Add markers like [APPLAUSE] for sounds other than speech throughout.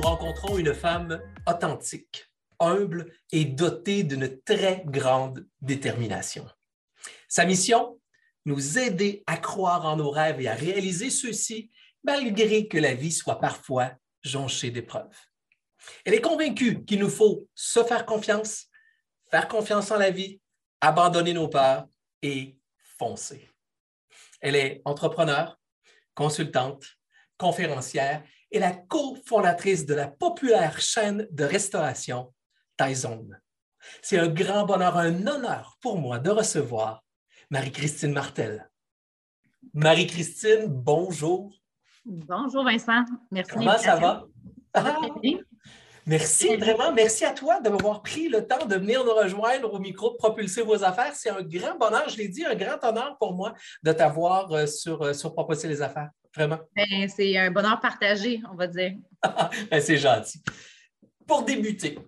nous rencontrons une femme authentique, humble et dotée d'une très grande détermination. Sa mission, nous aider à croire en nos rêves et à réaliser ceux-ci, malgré que la vie soit parfois jonchée d'épreuves. Elle est convaincue qu'il nous faut se faire confiance, faire confiance en la vie, abandonner nos peurs et foncer. Elle est entrepreneur, consultante, conférencière et la cofondatrice de la populaire chaîne de restauration Taizone. C'est un grand bonheur, un honneur pour moi de recevoir Marie-Christine Martel. Marie-Christine, bonjour. Bonjour Vincent, merci. Comment ça va? Ah, [LAUGHS] merci, vraiment. Merci à toi d'avoir pris le temps de venir nous rejoindre au micro de Propulser vos affaires. C'est un grand bonheur, je l'ai dit, un grand honneur pour moi de t'avoir euh, sur, euh, sur Propulser les affaires. Vraiment. Ben, c'est un bonheur partagé, on va dire. [LAUGHS] Ben, c'est gentil. Pour débuter,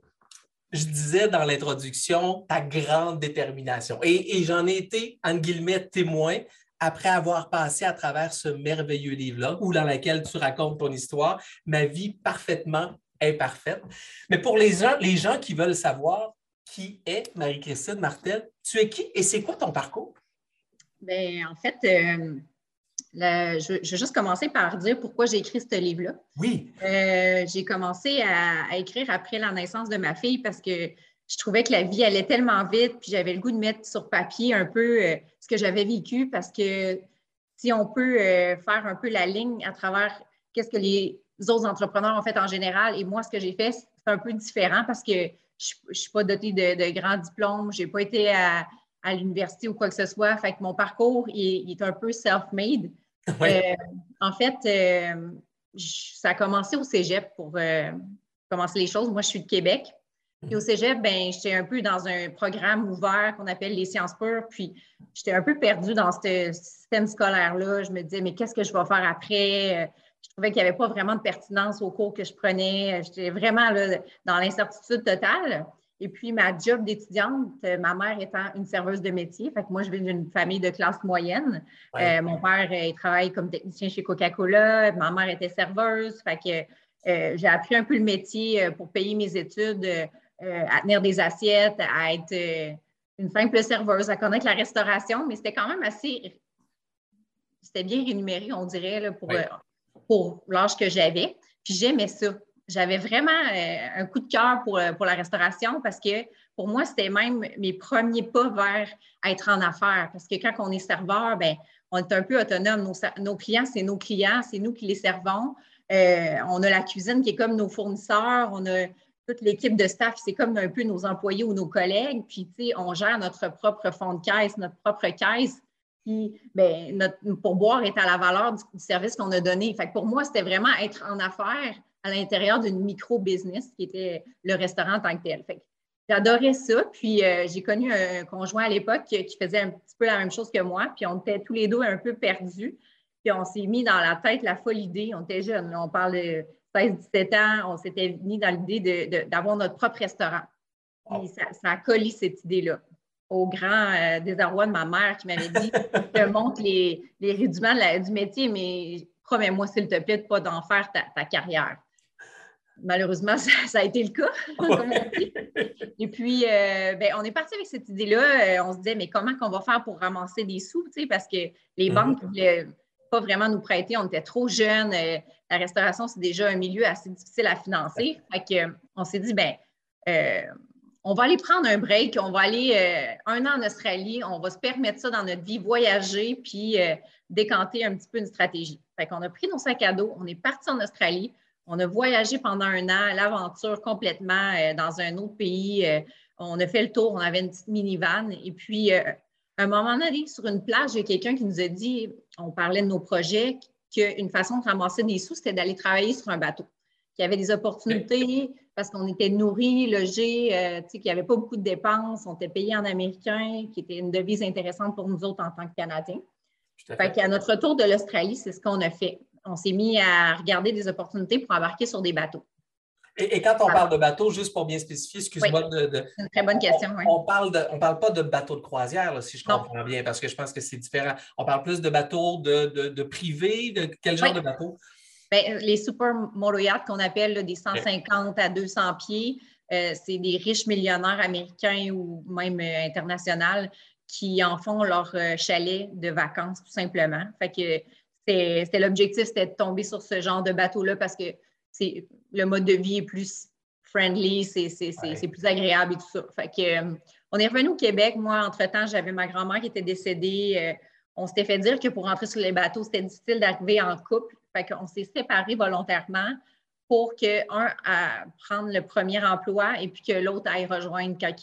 je disais dans l'introduction ta grande détermination. Et, et j'en ai été, en guillemets, témoin après avoir passé à travers ce merveilleux livre-là, où dans lequel tu racontes ton histoire, ma vie parfaitement imparfaite. Mais pour les gens, les gens qui veulent savoir qui est Marie-Christine Martel, tu es qui et c'est quoi ton parcours? Bien, en fait, euh, je, vais juste commencer par dire pourquoi j'ai écrit ce livre-là. Oui. Euh, j'ai commencé à, écrire après la naissance de ma fille parce que je trouvais que la vie allait tellement vite, puis j'avais le goût de mettre sur papier un peu euh, ce que j'avais vécu parce que si on peut euh, faire un peu la ligne à travers qu'est-ce que les autres entrepreneurs ont fait en général et moi, ce que j'ai fait, c'est un peu différent parce que je ne suis pas dotée de, grands diplômes, je n'ai pas été à, l'université ou quoi que ce soit. Fait que mon parcours il est un peu self-made. [LAUGHS] Euh, en fait, euh, ça a commencé au cégep pour euh, commencer les choses. Moi, je suis de Québec. Puis au cégep, ben, j'étais un peu dans un programme ouvert qu'on appelle les sciences pures. Puis j'étais un peu perdue dans ce système scolaire-là. Je me disais, mais qu'est-ce que je vais faire après? Je trouvais qu'il n'y avait pas vraiment de pertinence au cours que je prenais. J'étais vraiment dans l'incertitude totale. Et puis, ma job d'étudiante, euh, ma mère étant une serveuse de métier, fait que moi, je viens d'une famille de classe moyenne. Euh, mon père, euh, il travaille comme technicien chez Coca-Cola. Ma mère était serveuse. Fait que j'ai appris un peu le métier pour payer mes études, à tenir des assiettes, à être une simple serveuse, à connaître la restauration, mais c'était quand même assez. C'était bien rémunéré, on dirait, là, pour, pour l'âge que j'avais. Puis j'aimais ça j'avais vraiment euh, un coup de cœur pour, euh, pour, la restauration parce que pour moi, c'était même mes premiers pas vers être en affaires. Parce que quand on est serveur, ben, on est un peu autonome. Nos, clients, c'est nos clients, c'est nous qui les servons. Euh, on a la cuisine qui est comme nos fournisseurs, on a toute l'équipe de staff, c'est comme un peu nos employés ou nos collègues. Puis, tu sais, on gère notre propre fonds de caisse, notre propre caisse. Puis, ben, notre pourboire est à la valeur du, service qu'on a donné. Fait que pour moi, c'était vraiment être en affaires à l'intérieur d'une micro-business qui était le restaurant en tant que tel. j'adorais ça. Puis euh, j'ai connu un conjoint à l'époque qui, faisait un petit peu la même chose que moi. Puis on était tous les deux un peu perdus. Puis on s'est mis dans la tête la folle idée. On était jeunes. on parle de 16-17 ans. On s'était mis dans l'idée d'avoir notre propre restaurant. Puis ça, a collé cette idée-là au grand euh, désarroi de ma mère qui m'avait dit Je te montre les, les rudiments du métier, mais promets-moi, s'il te plaît, de pas d'en faire ta carrière malheureusement, [LAUGHS] ça, a été le cas, [LAUGHS] Et puis, euh, ben, on est parti avec cette idée-là. Euh, on se disait, mais comment qu'on va faire pour ramasser des sous, parce que les mhm. banques ne voulaient pas vraiment nous prêter. On était trop jeunes. Euh, la restauration, c'est déjà un milieu assez difficile à financer. Fait que, on s'est dit, ben, on va aller prendre un break, on va aller euh, un an en Australie, on va se permettre ça dans notre vie, voyager, puis décanter un petit peu une stratégie. Fait qu'on a pris nos sacs à dos, on est parti en Australie, on a voyagé pendant un an, l'aventure complètement euh, dans un autre pays. on a fait le tour, on avait une petite minivan. Et puis, à un moment donné, sur une plage, il y a quelqu'un qui nous a dit, on parlait de nos projets, qu'une façon de ramasser des sous, c'était d'aller travailler sur un bateau. Qu'il y avait des opportunités parce qu'on était nourris, logés, euh, qu'il n'y avait pas beaucoup de dépenses, on était payé en américain, qui était une devise intéressante pour nous autres en tant que Canadiens. Fait qu'à notre retour de l'Australie, c'est ce qu'on a fait. On s'est mis à regarder des opportunités pour embarquer sur des bateaux. Et, quand on parle de bateaux, juste pour bien spécifier, excuse-moi de, C'est une très bonne question. On, on parle on parle pas de bateaux de croisière, si je comprends bien, parce que je pense que c'est différent. On parle plus de bateaux de, de, privés, de quel genre de bateaux? Bien, les super yachts qu'on appelle des 150 à 200 pieds, euh, c'est des riches millionnaires américains ou même euh, internationaux qui en font leur euh, chalet de vacances, tout simplement. Fait que c'était l'objectif, c'était de tomber sur ce genre de bateau-là parce que c'est le mode de vie est plus friendly, c'est plus agréable et tout ça. Fait que, on est revenu au Québec. Moi, entre-temps, j'avais ma grand-mère qui était décédée. on s'était fait dire que pour rentrer sur les bateaux, c'était difficile d'arriver en couple. Fait qu'on s'est séparés volontairement pour que un à prendre le premier emploi et puis que l'autre aille rejoindre quand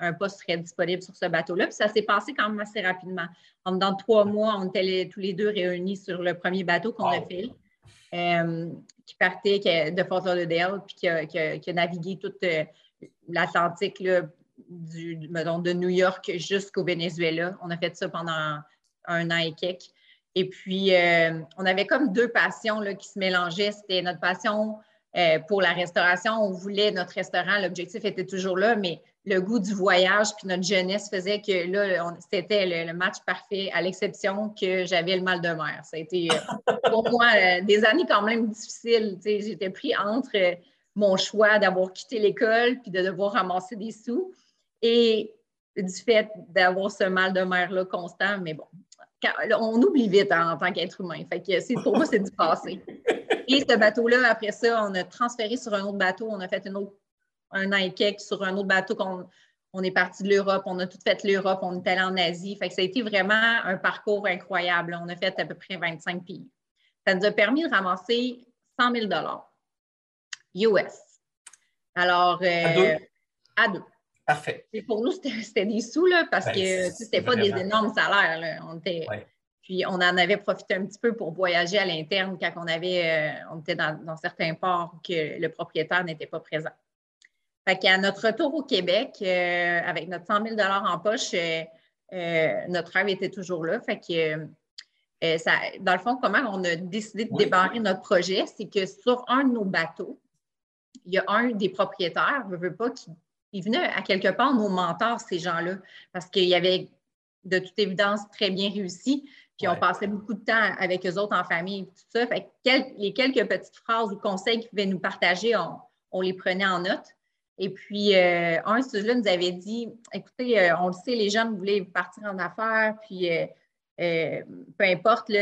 un poste serait disponible sur ce bateau-là. Puis ça s'est passé quand même assez rapidement. En dans trois mois, on était tous les deux réunis sur le premier bateau qu'on a fait, euh, qui partait de Fort Lauderdale puis qui a, navigué toute euh, l'Atlantique du, de New York jusqu'au Venezuela. On a fait ça pendant un an et quelques. Et puis, euh, on avait comme deux passions là, qui se mélangeaient. C'était notre passion euh, pour la restauration. On voulait notre restaurant, l'objectif était toujours là, mais le goût du voyage puis notre jeunesse faisait que là, c'était le, match parfait, à l'exception que j'avais le mal de mer. Ça a été euh, pour moi des années quand même difficiles. J'étais pris entre mon choix d'avoir quitté l'école puis de devoir ramasser des sous et du fait d'avoir ce mal de mer-là constant. Mais bon, on oublie vite en tant qu'être humain. Fait que pour moi, c'est du passé. Et ce bateau-là, après ça, on a transféré sur un autre bateau. On a fait autre, un an sur un autre bateau qu'on on est parti de l'Europe. On a tout fait l'Europe. On est allé en Asie. Fait que ça a été vraiment un parcours incroyable. On a fait à peu près 25 pays. Ça nous a permis de ramasser 100 000 US. Alors, euh, à deux? Parfait. Et pour nous, c'était des sous, là, parce ben, que ce n'était pas des énormes salaires. Là. On était, Puis on en avait profité un petit peu pour voyager à l'interne quand on, avait, euh, on était dans, certains ports que le propriétaire n'était pas présent. Fait qu'à notre retour au Québec, euh, avec notre 100 000 en poche, euh, notre rêve était toujours là. Fait que ça, dans le fond, comment on a décidé de débarrer notre projet, c'est que sur un de nos bateaux, il y a un des propriétaires, ne veut pas, qui ils venaient à quelque part nos mentors, ces gens-là, parce qu'il y avait de toute évidence très bien réussi. Puis on passait beaucoup de temps avec eux autres en famille, tout ça. Fait les quelques petites phrases ou conseils qu'ils pouvaient nous partager, on, les prenait en note. Et puis, euh, un de ceux-là nous avait dit écoutez, euh, on le sait, les jeunes voulaient partir en affaires, puis euh, peu importe,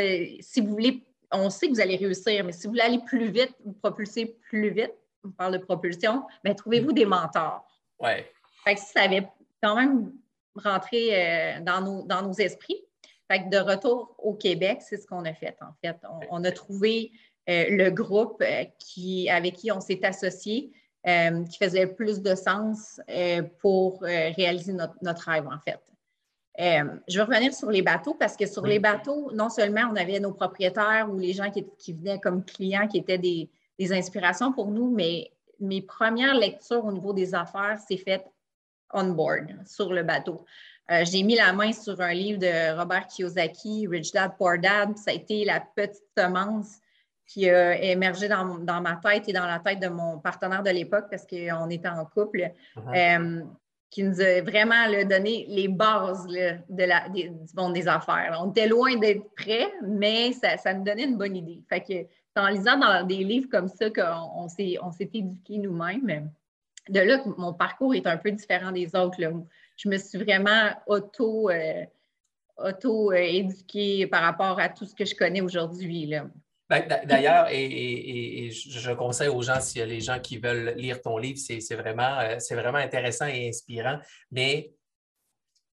si vous voulez, on sait que vous allez réussir, mais si vous voulez aller plus vite, vous propulser plus vite, on parle de propulsion, bien, trouvez-vous des mentors. Ouais. Fait que ça avait quand même rentré dans, nos, dans nos esprits. Fait que de retour au Québec, c'est ce qu'on a fait, en fait. On, a trouvé euh, le groupe euh, qui, avec qui on s'est associé, qui faisait plus de sens pour réaliser notre, notre, rêve, en fait. je vais revenir sur les bateaux parce que sur les bateaux, non seulement on avait nos propriétaires ou les gens qui, qui venaient comme clients qui étaient des, des inspirations pour nous, mais mes premières lectures au niveau des affaires s'est faite on board, sur le bateau. Euh, j'ai mis la main sur un livre de Robert Kiyosaki, Rich Dad, Poor Dad. Ça a été la petite semence qui a émergé dans, ma tête et dans la tête de mon partenaire de l'époque parce qu'on était en couple, uh-huh. euh, qui nous a vraiment donné les bases de la, du monde des affaires. On était loin d'être prêts, mais ça, ça, nous donnait une bonne idée. Fait que en lisant dans des livres comme ça qu'on s'est, on s'est éduqué nous-mêmes. De là que mon parcours est un peu différent des autres. Je me suis vraiment auto, euh, auto-éduquée par rapport à tout ce que je connais aujourd'hui. Ben, d'ailleurs, et, je conseille aux gens, s'il y a les gens qui veulent lire ton livre, c'est vraiment, euh, vraiment intéressant et inspirant. Mais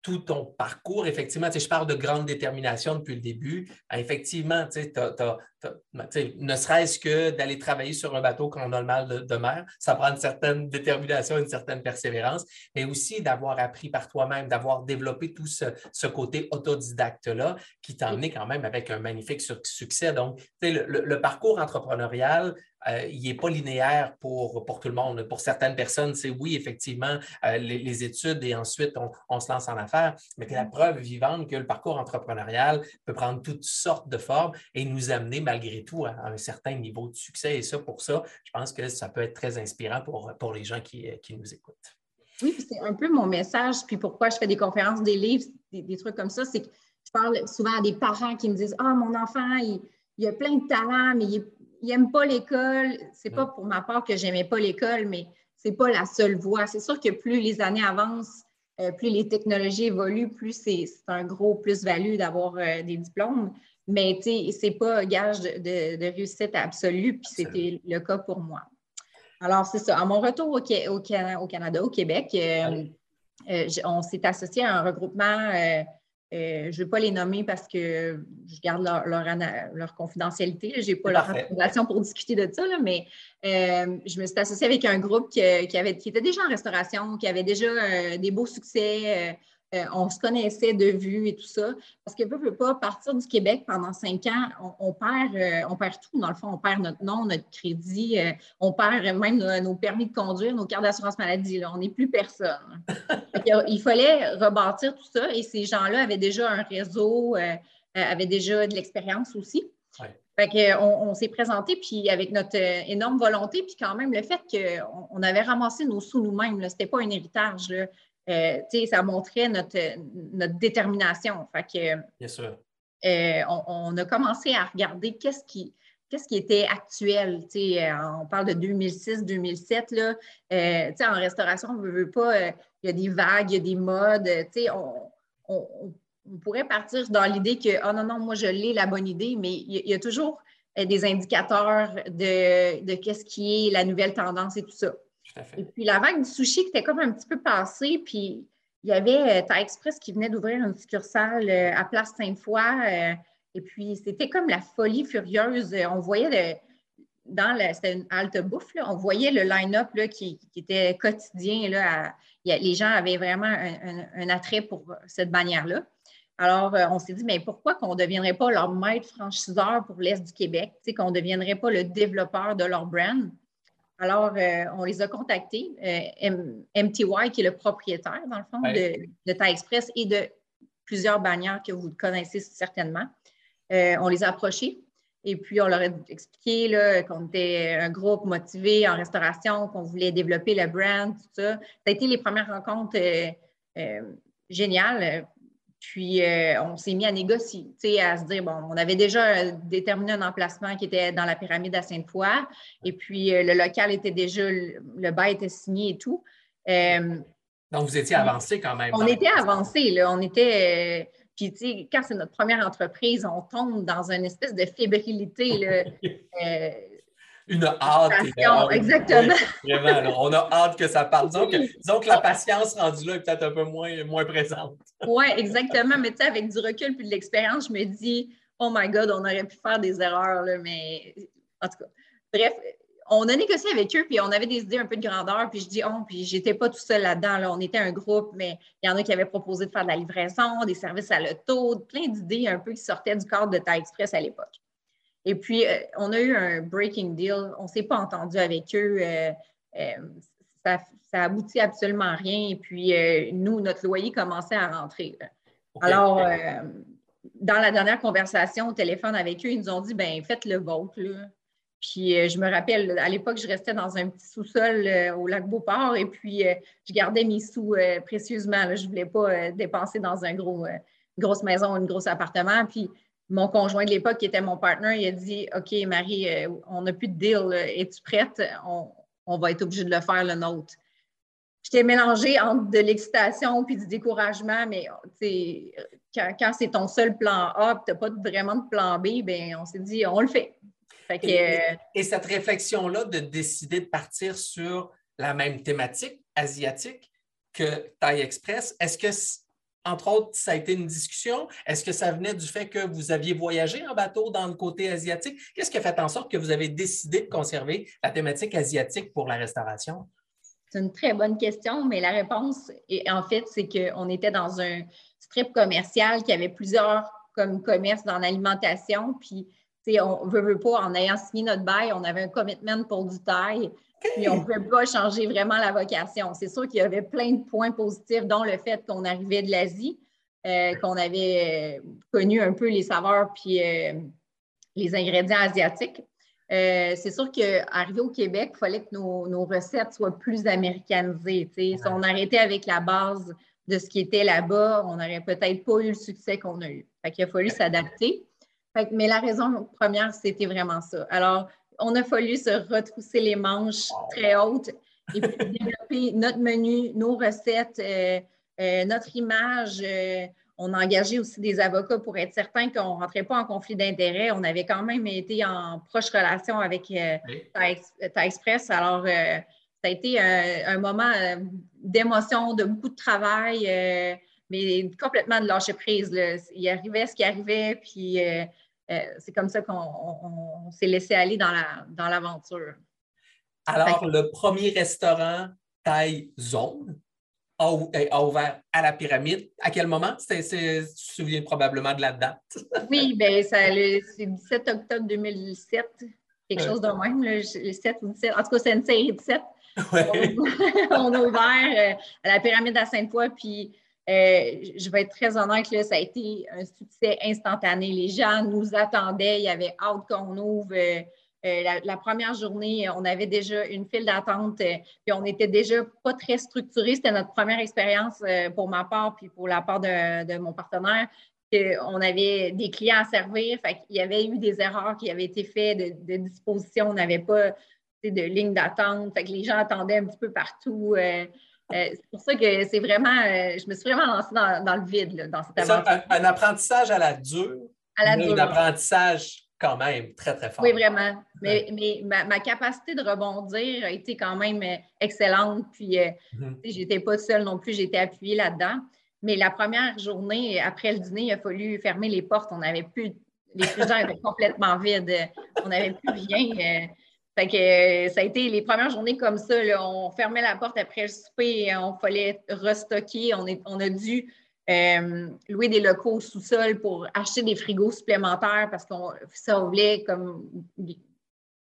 tout ton parcours, effectivement, je parle de grande détermination depuis le début. Effectivement, ne serait-ce que d'aller travailler sur un bateau quand on a le mal de, mer, ça prend une certaine détermination, une certaine persévérance, mais aussi d'avoir appris par toi-même, d'avoir développé tout ce, côté autodidacte-là qui t'a emmené quand même avec un magnifique succès. Donc, le parcours entrepreneurial, euh, il n'est pas linéaire pour, pour tout le monde. Pour certaines personnes, c'est oui, effectivement, euh, les, études et ensuite on, se lance en affaires, mais c'est la preuve vivante que le parcours entrepreneurial peut prendre toutes sortes de formes et nous amener malgré tout à, un certain niveau de succès. Et ça, pour ça, je pense que ça peut être très inspirant pour, pour les gens qui, qui nous écoutent. Oui, c'est un peu mon message, puis pourquoi je fais des conférences, des livres, des, trucs comme ça, c'est que je parle souvent à des parents qui me disent Ah, mon enfant, il, il a plein de talents, mais il n'aime pas l'école. C'est pas pour ma part que j'aimais pas l'école, mais c'est pas la seule voie. C'est sûr que plus les années avancent, euh, plus les technologies évoluent, plus c'est un gros plus-value d'avoir euh, des diplômes. Mais c'est pas gage de, réussite absolue, puis c'était le cas pour moi. Alors, c'est ça. À mon retour au, au, Canada, au Québec, euh, on s'est associé à un regroupement euh, je ne vais pas les nommer parce que je garde leur, confidentialité. Je n'ai pas leur approbation pour discuter de ça, mais euh, je me suis associée avec un groupe qui, avait, qui était déjà en restauration, qui avait déjà euh, des beaux succès, euh, on se connaissait de vue et tout ça. Parce que ne peut pas partir du Québec pendant cinq ans, on, perd, euh, on perd tout. Dans le fond, on perd notre nom, notre crédit, euh, on perd même nos, permis de conduire, nos cartes d'assurance maladie. On n'est plus personne. [LAUGHS] il fallait rebâtir tout ça et ces gens-là avaient déjà un réseau, avaient déjà de l'expérience aussi. on, s'est présenté, puis avec notre énorme volonté, puis quand même le fait qu'on on avait ramassé nos sous nous-mêmes, ce n'était pas un héritage. Là. Euh, ça montrait notre, notre détermination. Fait que, Bien sûr. Euh, on, a commencé à regarder qu'est-ce qui, qu'est-ce qui était actuel. Euh, on parle de 2006-2007. Euh, en restauration, on ne veut pas, il y a des vagues, il y a des modes. On, on, on, pourrait partir dans l'idée que, oh non, non, moi, je l'ai, la bonne idée, mais il y, a toujours des indicateurs de, de qu'est-ce qui est la nouvelle tendance et tout ça. Et puis la vague du sushi qui était comme un petit peu passée, puis il y avait euh, Thai Express qui venait d'ouvrir une succursale euh, à Place Sainte-Foy. Euh, et puis c'était comme la folie furieuse. On voyait dans le, c'était une halte bouffe, on voyait le line-up qui, était quotidien. Là, les gens avaient vraiment un, attrait pour cette bannière-là. Alors, on s'est dit, mais pourquoi qu'on ne deviendrait pas leur maître franchiseur pour l'Est du Québec, qu'on ne deviendrait pas le développeur de leur brand? Alors, euh, on les a contactés. Euh, MTY, qui est le propriétaire, dans le fond, de, de Express et de plusieurs bannières que vous connaissez certainement. Euh, on les a approchés et puis on leur a expliqué qu'on était un groupe motivé en restauration, qu'on voulait développer le brand, tout ça. Ça a été les premières rencontres géniales puis, euh, on s'est mis à négocier, à se dire, bon, on avait déjà déterminé un emplacement qui était dans la pyramide à Sainte-Foy, et puis euh, le local était déjà, le bail était signé et tout. Euh, Donc, vous étiez avancé quand même. On était avancé, là. On était. puis, tu sais, quand c'est notre première entreprise, on tombe dans une espèce de fébrilité, là. [LAUGHS] une hâte. exactement. vraiment, on a hâte que ça parte. Disons que, la patience rendue là est peut-être un peu moins, moins présente. oui, exactement. Mais tu sais, avec du recul puis de l'expérience, je me dis, oh my God, on aurait pu faire des erreurs, là, mais en tout cas. Bref, on a négocié avec eux, puis on avait des idées un peu de grandeur, puis je dis oh, puis j'étais pas tout seul là-dedans, là. on était un groupe, mais il y en a qui avaient proposé de faire de la livraison, des services à l'auto, plein d'idées un peu qui sortaient du cadre de Thai Express à l'époque. Et puis, euh, on a eu un breaking deal. On ne s'est pas entendu avec eux. Euh, euh, ça, ça aboutit absolument à rien. Et puis, nous, notre loyer commençait à rentrer. Alors, dans la dernière conversation au téléphone avec eux, ils nous ont dit, ben faites le vôtre. Puis je me rappelle, à l'époque, je restais dans un petit sous-sol au lac Beauport et puis je gardais mes sous précieusement. Je ne voulais pas dépenser dans un gros, une grosse maison, un gros appartement. Puis mon conjoint de l'époque, qui était mon partenaire, il a dit OK, Marie, euh, on n'a plus de deal. Es-tu prête? On, va être obligé de le faire le nôtre. J'étais mélangée entre de l'excitation puis du découragement, mais quand, quand c'est ton seul plan A, tu n'as pas vraiment de plan B, ben on s'est dit on le fait. et, cette réflexion-là de décider de partir sur la même thématique asiatique que Thai Express, est-ce que, entre autres, ça a été une discussion? Est-ce que ça venait du fait que vous aviez voyagé en bateau dans le côté asiatique? Qu'est-ce qui a fait en sorte que vous avez décidé de conserver la thématique asiatique pour la restauration? C'est une très bonne question, mais la réponse, en fait, c'est qu'on était dans un strip commercial qui avait plusieurs comme commerces dans l'alimentation. Puis, on ne veut, pas, en ayant signé notre bail, on avait un commitment pour du taille. Puis, on ne peut pas changer vraiment la vocation. C'est sûr qu'il y avait plein de points positifs, dont le fait qu'on arrivait de l'Asie, euh, qu'on avait euh, connu un peu les saveurs puis euh, les ingrédients asiatiques. Euh, c'est sûr qu'arrivé au Québec, il fallait que nos, recettes soient plus américanisées. Si on arrêtait avec la base de ce qui était là-bas, on n'aurait peut-être pas eu le succès qu'on a eu. il a fallu s'adapter. mais la raison première, c'était vraiment ça. Alors, on a fallu se retrousser les manches très hautes et puis [LAUGHS] développer notre menu, nos recettes, euh, euh, notre image on a engagé aussi des avocats pour être certain qu'on ne rentrait pas en conflit d'intérêts. On avait quand même été en proche relation avec euh, Express. Alors, euh, ça a été un, moment euh, d'émotion, de beaucoup de travail, mais complètement de lâcher prise. Il arrivait ce qui arrivait, puis c'est comme ça qu'on s'est laissé aller dans l'aventure. Alors, le premier restaurant taille zone, a, ouvert à la pyramide. À quel moment? tu te souviens probablement de la date? [LAUGHS] oui, bien, c'est le 17 octobre 2017, quelque chose de même, le, 7 ou 17. En tout cas, c'est une série de 7. [LAUGHS] On, a ouvert euh, à la pyramide à Sainte-Foy, puis euh, je vais être très honnête, là, ça a été un succès instantané. Les gens nous attendaient, il y avait hâte qu'on ouvre. Euh, euh, la, première journée, on avait déjà une file d'attente, euh, puis on n'était déjà pas très structuré. C'était notre première expérience euh, pour ma part, puis pour la part de, mon partenaire. On avait des clients à servir, fait il y avait eu des erreurs qui avaient été faites de, disposition. On n'avait pas de ligne d'attente, les gens attendaient un petit peu partout. C'est pour ça que c'est vraiment, je me suis vraiment lancée dans, le vide, dans cette aventure. Un, un, apprentissage à la dure, à la dure. un apprentissage quand même très, très fort. Oui, vraiment. Mais, mais ma, capacité de rebondir a été quand même euh, excellente. Puis, euh, mm-hmm. je n'étais pas seule non plus, j'étais appuyée là-dedans. Mais la première journée, après le dîner, il a fallu fermer les portes. On n'avait plus, les étaient [LAUGHS] complètement vides. On n'avait plus rien. Euh. fait que ça a été les premières journées comme ça. on fermait la porte après le souper, on fallait restocker. On, est, on a dû euh, louer des locaux au sous-sol pour acheter des frigos supplémentaires parce qu'on ça voulait comme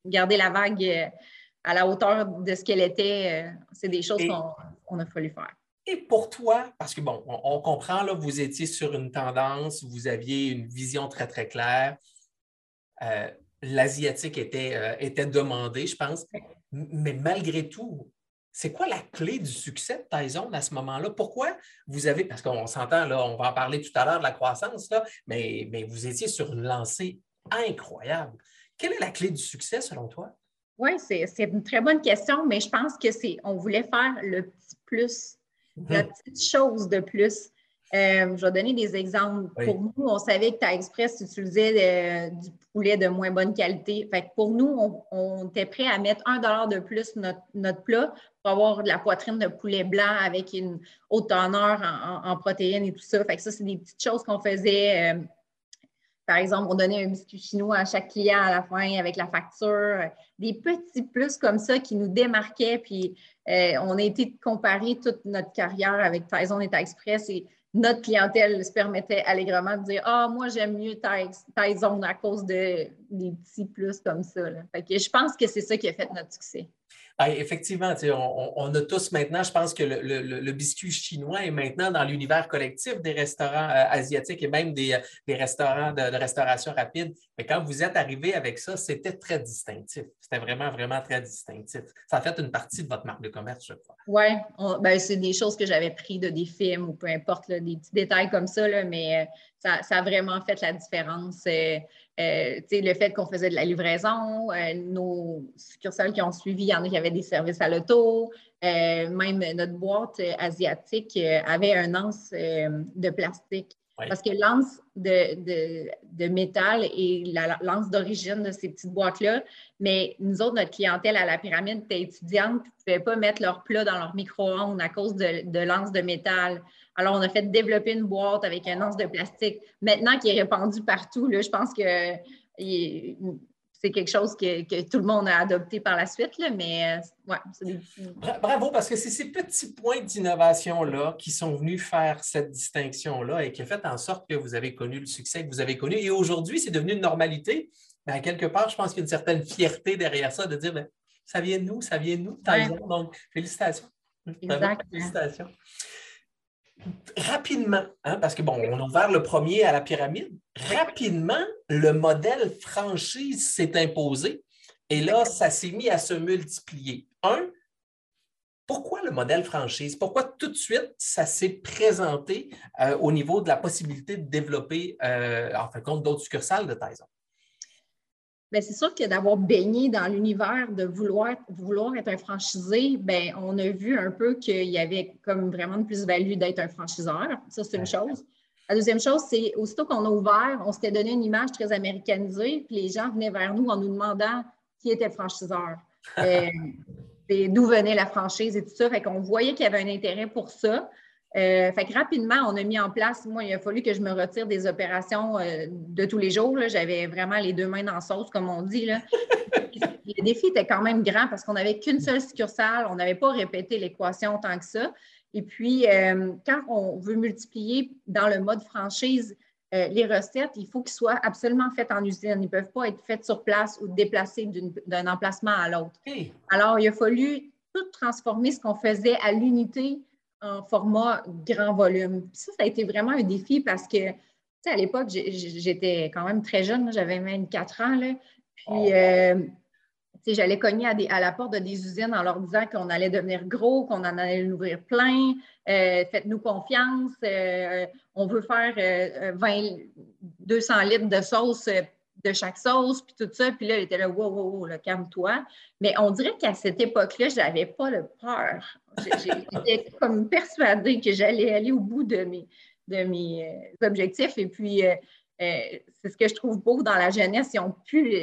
garder la vague euh, à la hauteur de ce qu'elle était. Euh, c'est des choses qu'on a fallu faire. Et pour toi, parce que bon, on, comprend, là, vous étiez sur une tendance, vous aviez une vision très, très claire. L'asiatique était, était demandé, je pense. Mais malgré tout, c'est quoi la clé du succès de Tyson à ce moment-là? Pourquoi vous avez, parce qu'on s'entend, là, on va en parler tout à l'heure de la croissance, là, mais, mais vous étiez sur une lancée incroyable. Quelle est la clé du succès selon toi? Oui, c'est une très bonne question, mais je pense que c'est, on voulait faire le petit plus, la mhm. petite chose de plus. Euh, je vais donner des exemples. Pour nous, on savait que Ta Express utilisait du poulet de moins bonne qualité. Fait pour nous, on, était prêt à mettre un dollar de plus notre, notre, plat pour avoir de la poitrine de poulet blanc avec une haute teneur en, protéines et tout ça. Fait que ça, c'est des petites choses qu'on faisait. Euh, par exemple, on donnait un biscuit chinois à chaque client à la fin avec la facture. Des petits plus comme ça qui nous démarquaient. Puis euh, on a été comparer toute notre carrière avec Tyson et Express et notre clientèle se permettait allègrement de dire Ah, moi, j'aime mieux Tyson à cause de, des petits plus comme ça. que je pense que c'est ça qui a fait notre succès. Effectivement, on, a tous maintenant, je pense que le, biscuit chinois est maintenant dans l'univers collectif des restaurants euh, asiatiques et même des, restaurants de, restauration rapide. Mais quand vous êtes arrivé avec ça, c'était très distinctif. C'était vraiment, vraiment très distinctif. Ça a fait une partie de votre marque de commerce, je crois. Oui, ben, c'est des choses que j'avais pris de des films ou peu importe, des petits détails comme ça, mais euh, ça, a vraiment fait la différence. Euh, euh, le fait qu'on faisait de la livraison, euh, nos succursales qui ont suivi, il y en a qui avaient des services à l'auto, même notre boîte asiatique avait un anse de plastique Parce que l'anse de, de, métal est la lance d'origine de ces petites boîtes-là. Mais nous autres, notre clientèle à la pyramide était étudiante, ne pouvaient pas mettre leur plat dans leur micro-ondes à cause de, de l'anse de métal. Alors, on a fait développer une boîte avec un anse de plastique. Maintenant qui est répandu partout, là, je pense que c'est quelque chose que, tout le monde a adopté par la suite, là, mais euh, ouais, Bravo, parce que c'est ces petits points d'innovation-là qui sont venus faire cette distinction-là et qui a fait en sorte que vous avez connu le succès que vous avez connu. Et aujourd'hui, c'est devenu une normalité. Mais à quelque part, je pense qu'il y a une certaine fierté derrière ça de dire ben, ça vient de nous, ça vient de nous, Donc, félicitations. Exact. félicitations rapidement, hein, parce que bon, on a ouvert le premier à la pyramide, rapidement, le modèle franchise s'est imposé et là, ça s'est mis à se multiplier. Un, pourquoi le modèle franchise? Pourquoi tout de suite ça s'est présenté euh, au niveau de la possibilité de développer, euh, en fin de compte, d'autres succursales de Tyson? Ben, c'est sûr que d'avoir baigné dans l'univers de vouloir, vouloir être un franchisé, ben, on a vu un peu qu'il y avait comme vraiment une plus-value d'être un franchiseur. Ça, c'est une chose. La deuxième chose, c'est aussitôt qu'on a ouvert, on s'était donné une image très américanisée, puis les gens venaient vers nous en nous demandant qui était le franchiseur, [LAUGHS] euh, d'où venait la franchise et tout ça. Fait qu'on voyait qu'il y avait un intérêt pour ça. Euh, fait que rapidement, on a mis en place, moi, il a fallu que je me retire des opérations euh, de tous les jours. J'avais vraiment les deux mains dans la sauce, comme on dit. Là. [LAUGHS] le défi était quand même grand parce qu'on n'avait qu'une seule succursale, on n'avait pas répété l'équation tant que ça. Et puis, euh, quand on veut multiplier dans le mode franchise les recettes, il faut qu'ils soient absolument faites en usine. Ils ne peuvent pas être faites sur place ou déplacées d'un emplacement à l'autre. Alors, il a fallu tout transformer ce qu'on faisait à l'unité en format grand volume. Ça, ça a été vraiment un défi parce que, tu sais, à l'époque, j'étais quand même très jeune, j'avais 24 ans, là, puis, euh, tu sais, j'allais cogner à, la porte de des usines en leur disant qu'on allait devenir gros, qu'on en allait ouvrir plein, euh, faites-nous confiance, euh, on veut faire 20, 200 litres de sauce de chaque sauce, puis tout ça. Puis là, il était là, wow, wow, calme-toi. Mais on dirait qu'à cette époque-là, je n'avais pas le peur. J'étais comme persuadée que j'allais aller au bout de mes, de mes euh, objectifs. Et puis, euh, euh, c'est ce que je trouve beau dans la jeunesse. Ils ont pu.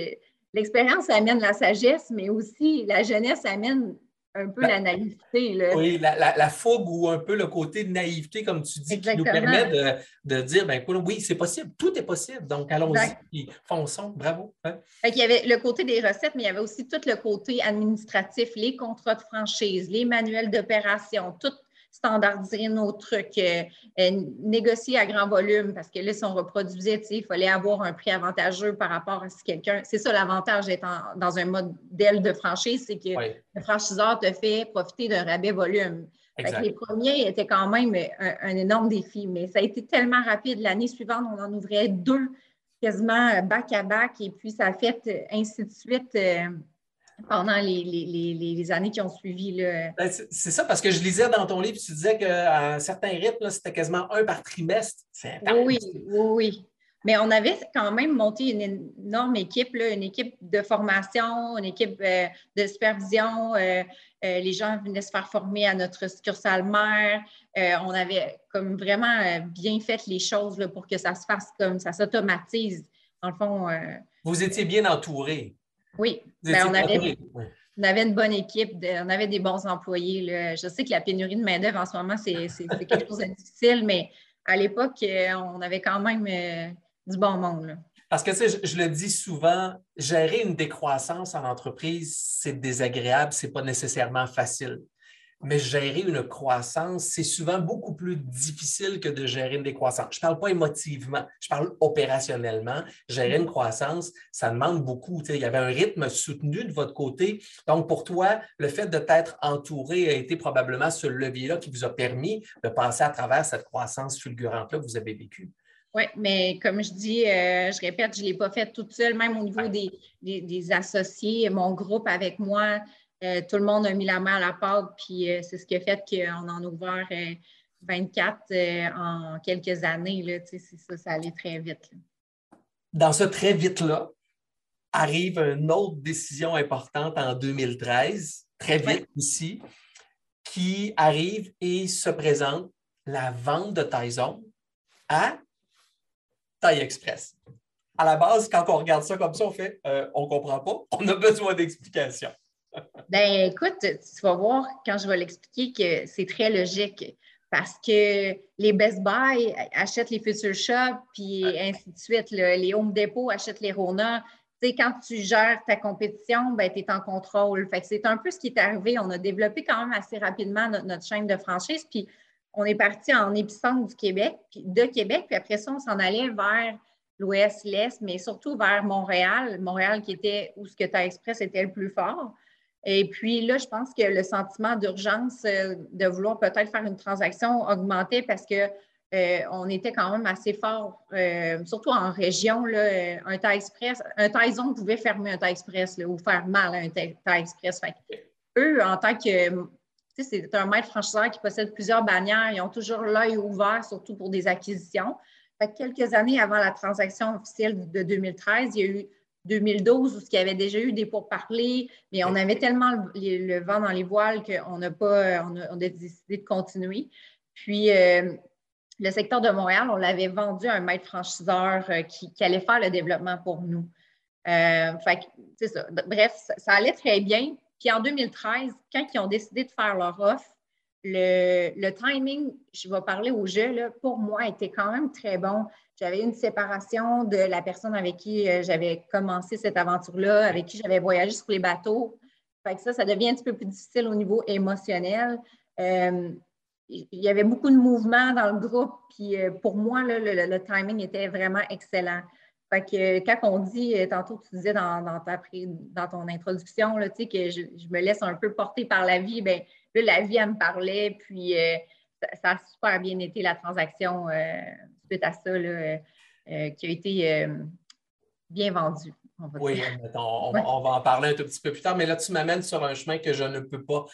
L'expérience amène la sagesse, mais aussi la jeunesse amène un peu la naïveté. Oui, la, fougue ou un peu le côté de naïveté, comme tu dis, qui nous permet de, dire, ben, oui, c'est possible, tout est possible. Donc, allons-y, fonçons, bravo. Hein. il y avait le côté des recettes, mais il y avait aussi tout le côté administratif, les contrats de franchise, les manuels d'opération, tout standardiser nos trucs, euh, euh, négocier à grand volume, parce que là, si on reproduisait, il fallait avoir un prix avantageux par rapport à si quelqu'un. C'est ça l'avantage d'être dans un modèle de franchise, c'est que le franchiseur te fait profiter d'un rabais volume. les premiers étaient quand même un, énorme défi, mais ça a été tellement rapide. L'année suivante, on en ouvrait deux quasiment back-à-back, et puis ça a fait ainsi de suite. Pendant les, années qui ont suivi. Ben, c'est ça, parce que je lisais dans ton livre, tu disais qu'à un certain rythme, c'était quasiment un par trimestre. Oui, oui, oui. Mais on avait quand même monté une énorme équipe, une équipe de formation, une équipe euh, de supervision. Euh, euh, les gens venaient se faire former à notre succursale mère. on avait comme vraiment bien fait les choses pour que ça se fasse comme ça s'automatise. Dans le fond. Vous étiez bien entouré. Oui, ben, on, avait, une bonne équipe, on avait des bons employés. Je sais que la pénurie de main-d'œuvre en ce moment, c'est quelque chose de difficile, mais à l'époque, euh, on avait quand même euh, du bon monde. Parce que je, je, le dis souvent, gérer une décroissance en entreprise, c'est désagréable, ce n'est pas nécessairement facile mais gérer une croissance, c'est souvent beaucoup plus difficile que de gérer une décroissance. Je ne parle pas émotivement, je parle opérationnellement. Gérer une croissance, ça demande beaucoup. il y avait un rythme soutenu de votre côté. Donc, pour toi, le fait de t'être entouré a été probablement ce levier-là qui vous a permis de passer à travers cette croissance fulgurante-là que vous avez vécue. Oui, mais comme je dis, euh, je répète, je ne l'ai pas fait toute seule, même au niveau des, des associés, mon groupe avec moi, tout le monde a mis la main à la pâte, puis euh, c'est ce qui a fait qu'on en a ouvert 24 euh, en quelques années. Là, ça, ça allait très vite. Dans ce très vite-là, arrive une autre décision importante en 2013, très vite ici, qui arrive et se présente la vente de Tyson à taille express. À la base, quand on regarde ça comme ça, on fait euh, on ne comprend pas, [LAUGHS] on a besoin d'explications. Ben écoute, tu vas voir quand je vais l'expliquer que c'est très logique parce que les Best Buy achètent les Future Shop, puis ainsi de suite. Les Home Depot achètent les Rona. Tu sais, quand tu gères ta compétition, ben, tu es en contrôle. Fait c'est un peu ce qui est arrivé. On a développé quand même assez rapidement notre, chaîne de franchise, puis on est parti en épicentre du Québec, puis de Québec, puis après ça, on s'en allait vers l'ouest, l'est, mais surtout vers Montréal. Montréal qui était où ce que ta Express était le plus fort. Et puis là, je pense que le sentiment d'urgence euh, de vouloir peut-être faire une transaction augmentait parce que euh, on était quand même assez fort, euh, surtout en région, là, un taille express, un Taizon pouvait fermer un taille express ou faire mal à un taille express. eux, en tant que c'est un maître franchiseur qui possède plusieurs bannières, ils ont toujours l'œil ouvert, surtout pour des acquisitions. quelques années avant la transaction officielle de 2013, il y a eu 2012 où il y avait déjà eu des pourparlers, mais on avait tellement le, vent dans les voiles qu'on n'a pas, on a, décidé de continuer. Puis, euh, le secteur de Montréal, on l'avait vendu à un maître franchiseur euh, qui, allait faire le développement pour nous. Euh, c'est ça. Bref, ça, allait très bien. Puis en 2013, quand ils ont décidé de faire leur offre, le, timing, je vais parler au jeu, là, pour moi, était quand même très bon. J'avais une séparation de la personne avec qui euh, j'avais commencé cette aventure-là, avec qui j'avais voyagé sur les bateaux. Fait que ça, ça devient un petit peu plus difficile au niveau émotionnel. Euh, il y avait beaucoup de mouvements dans le groupe, puis euh, pour moi, le, timing était vraiment excellent. Fait que quand on dit, tantôt tu disais dans, ta, dans ton introduction là, que je, je, me laisse un peu porter par la vie, bien, là, la vie, elle me parlait, puis ça, a super bien été la transaction suite à ça, euh, euh, qui a été euh, bien vendu. oui, on, va en parler un tout petit peu plus tard, mais là, tu m'amènes sur un chemin que je ne peux pas,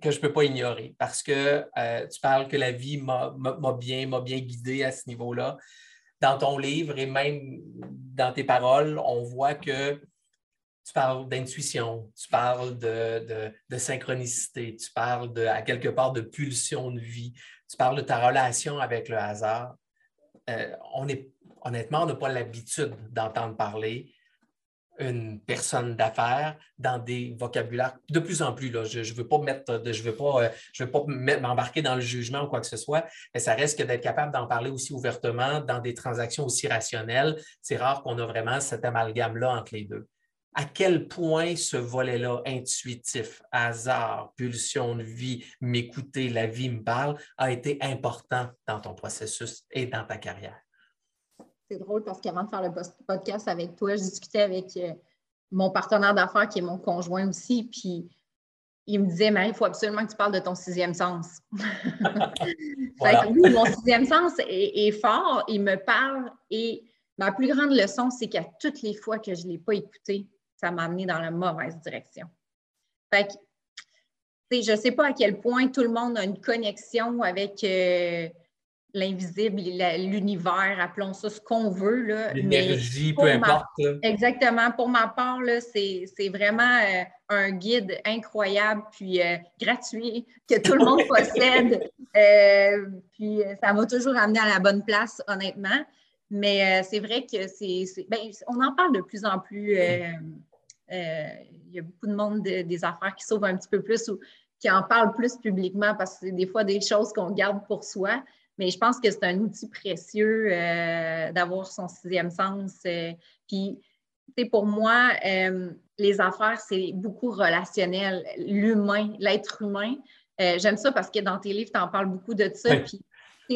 que je peux pas ignorer parce que tu parles que la vie m'a bien, bien guidé à ce niveau-là. Dans ton livre et même dans tes paroles, on voit que tu parles d'intuition, tu parles de, synchronicité, tu parles de, à quelque part de pulsion de vie, tu parles de ta relation avec le hasard. Euh, on est, honnêtement, on n'a pas l'habitude d'entendre parler une personne d'affaires dans des vocabulaires de plus en plus. Là, je ne veux pas mettre, je veux pas, euh, m'embarquer dans le jugement ou quoi que ce soit, mais ça reste que d'être capable d'en parler aussi ouvertement dans des transactions aussi rationnelles. C'est rare qu'on a vraiment cet amalgame-là entre les deux à quel point ce volet-là intuitif, hasard, pulsion de vie, m'écouter, la vie me parle, a été important dans ton processus et dans ta carrière? C'est drôle parce qu'avant de faire le podcast avec toi, je discutais avec euh, mon partenaire d'affaires qui est mon conjoint aussi, puis il me disait, Marie, il faut absolument que tu parles de ton sixième sens. [LAUGHS] oui, mon sixième sens est, est, fort, il me parle et ma plus grande leçon, c'est qu'à toutes les fois que je ne l'ai pas écouté, ça m'a amené dans la mauvaise direction. Fait que, je ne sais pas à quel point tout le monde a une connexion avec euh, l'invisible, l'univers, appelons ça ce qu'on veut. L'énergie, peu importe. exactement. Pour ma part, c'est vraiment euh, un guide incroyable, puis euh, gratuit, que tout le monde [LAUGHS] possède. puis ça m'a toujours amené à la bonne place, honnêtement. Mais c'est vrai que c'est. Ben, on en parle de plus en plus. Il y a beaucoup de monde des affaires qui sauvent un petit peu plus ou qui en parlent plus publiquement parce que c'est des fois des choses qu'on garde pour soi. Mais je pense que c'est un outil précieux euh, d'avoir son sixième sens. Euh, puis, pour moi, les affaires, c'est beaucoup relationnel. L'humain, l'être humain. J'aime ça parce que dans tes livres, tu en parles beaucoup de ça. Puis,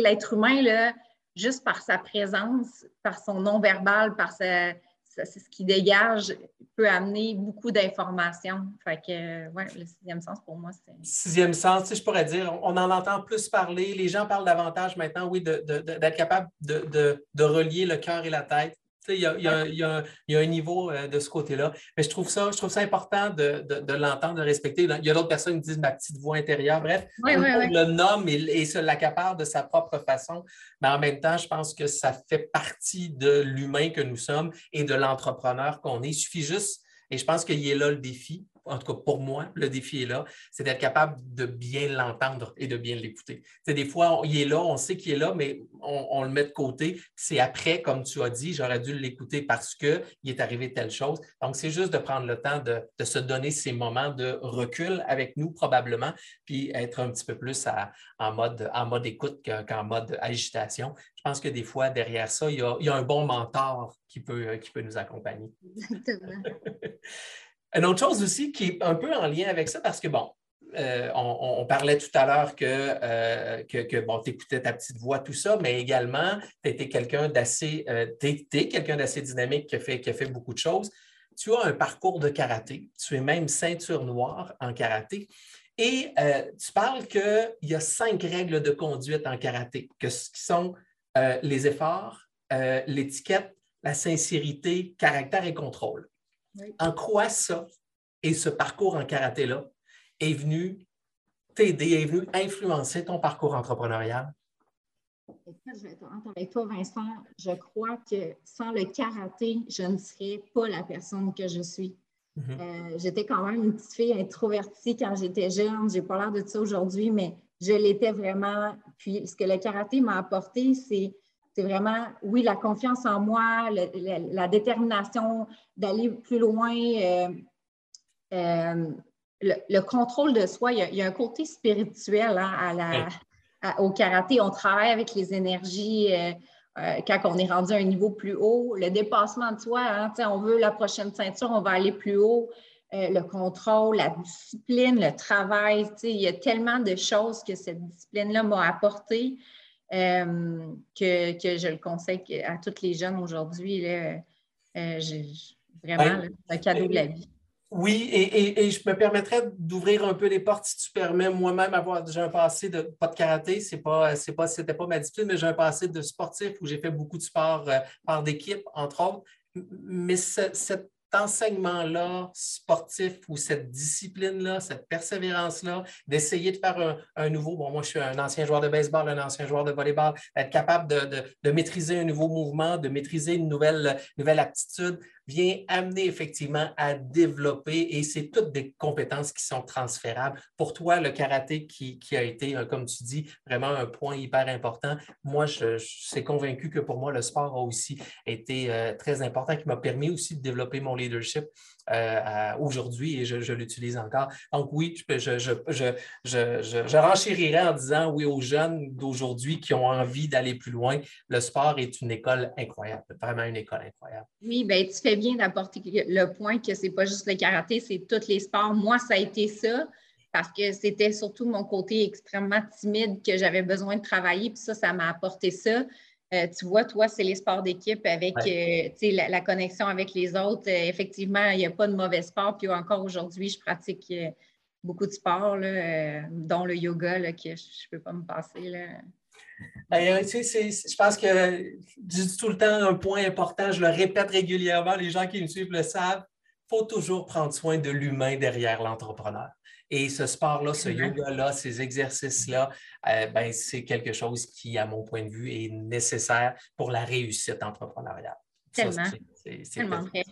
l'être humain, là, juste par sa présence, par son non-verbal, par sa, c'est ce qui dégage, peut amener beaucoup d'informations. Fait que, ouais, le sixième sens, pour moi, c'est. Sixième sens, je pourrais dire, on en entend plus parler. Les gens parlent davantage maintenant, oui, d'être capable de, relier le cœur et la tête. Il y, a, un niveau euh, de ce côté-là. Mais je trouve ça, je trouve ça important de, l'entendre, de respecter. Il y a d'autres personnes qui disent ma petite voix intérieure. Bref, le nomme et, et se l'accapare de sa propre façon. Mais en même temps, je pense que ça fait partie de l'humain que nous sommes et de l'entrepreneur qu'on est. Il suffit juste, et je pense qu'il est là le défi, en tout cas pour moi, le défi est là, c'est d'être capable de bien l'entendre et de bien l'écouter. des fois, il est là, on sait qu'il est là, mais on, le met de côté. C'est après, comme tu as dit, j'aurais dû l'écouter parce qu'il est arrivé telle chose. Donc, c'est juste de prendre le temps de, se donner ces moments de recul avec nous, probablement, puis être un petit peu plus en, mode, en mode écoute qu'en mode agitation. Je pense que des fois, derrière ça, il y a, un bon mentor qui peut, qui peut nous accompagner. Exactement. [LAUGHS] Une autre chose aussi qui est un peu en lien avec ça, parce que bon, euh, on, parlait tout à l'heure que, euh, que, bon, tu ta petite voix, tout ça, mais également, tu étais quelqu'un d'assez, euh, quelqu'un d'assez dynamique qui a, fait, qui a fait beaucoup de choses. Tu as un parcours de karaté, tu es même ceinture noire en karaté. Et tu parles qu'il y a cinq règles de conduite en karaté, que, qui sont les efforts, l'étiquette, la sincérité, caractère et contrôle. En quoi ça et ce parcours en karaté-là est venu t'aider, est venu influencer ton parcours entrepreneurial? je vais être avec toi, Vincent. Je crois que sans le karaté, je ne serais pas la personne que je suis. Mm-hmm. Euh, j'étais quand même une petite fille introvertie quand j'étais jeune. Je n'ai pas l'air de ça aujourd'hui, mais je l'étais vraiment. Puis ce que le karaté m'a apporté, c'est c'est vraiment, oui, la confiance en moi, la détermination d'aller plus loin, euh, euh, le, contrôle de soi. Il y a, un côté spirituel hein, au karaté. On travaille avec les énergies. Euh, quand on est rendu à un niveau plus haut, le dépassement de soi, hein, on veut la prochaine ceinture, on va aller plus haut. le contrôle, la discipline, le travail. Il y a tellement de choses que cette discipline-là m'a apporté. Euh, que, je le conseille à tous les jeunes aujourd'hui. Euh, vraiment, le cadeau de la vie. Oui, et, je me permettrais d'ouvrir un peu les portes si tu permets. Moi-même, avoir j'ai un passé de pas de karaté, c'est pas, c'est pas, c'était pas ma discipline, mais j'ai un passé de sportif où j'ai fait beaucoup de sport euh, par d'équipe, entre autres. Mais cette enseignement-là sportif ou cette discipline-là, cette persévérance-là, d'essayer de faire un, nouveau, bon, moi je suis un ancien joueur de baseball, un ancien joueur de volleyball, être capable de, maîtriser un nouveau mouvement, de maîtriser une nouvelle, nouvelle aptitude, vient amener effectivement à développer et c'est toutes des compétences qui sont transférables. Pour toi, le karaté qui, a été, euh, comme tu dis, vraiment un point hyper important, moi, je, suis convaincu que pour moi, le sport a aussi été euh, très important, qui m'a permis aussi de développer mon leadership euh, aujourd'hui et je, l'utilise encore. Donc oui, je, je, je, renchérirais en disant oui aux jeunes d'aujourd'hui qui ont envie d'aller plus loin. Le sport est une école incroyable, vraiment une école incroyable. Oui, bien, tu fais bien d'apporter le point que ce n'est pas juste le karaté, c'est tous les sports. Moi, ça a été ça parce que c'était surtout mon côté extrêmement timide que j'avais besoin de travailler. Puis ça, ça m'a apporté ça. Euh, tu vois, toi, c'est les sports d'équipe avec euh, la, connexion avec les autres. Euh, effectivement, il n'y a pas de mauvais sport. Puis encore aujourd'hui, je pratique beaucoup de sports, dont le yoga, que je ne peux pas me passer. Ben, je pense que je dis tout le temps un point important, je le répète régulièrement, les gens qui me suivent le savent, il faut toujours prendre soin de l'humain derrière l'entrepreneur. Et ce sport-là, ce yoga-là, ces exercices-là, euh, ben, c'est quelque chose qui, à mon point de vue, est nécessaire pour la réussite entrepreneuriale. Tellement. C'est tellement vrai.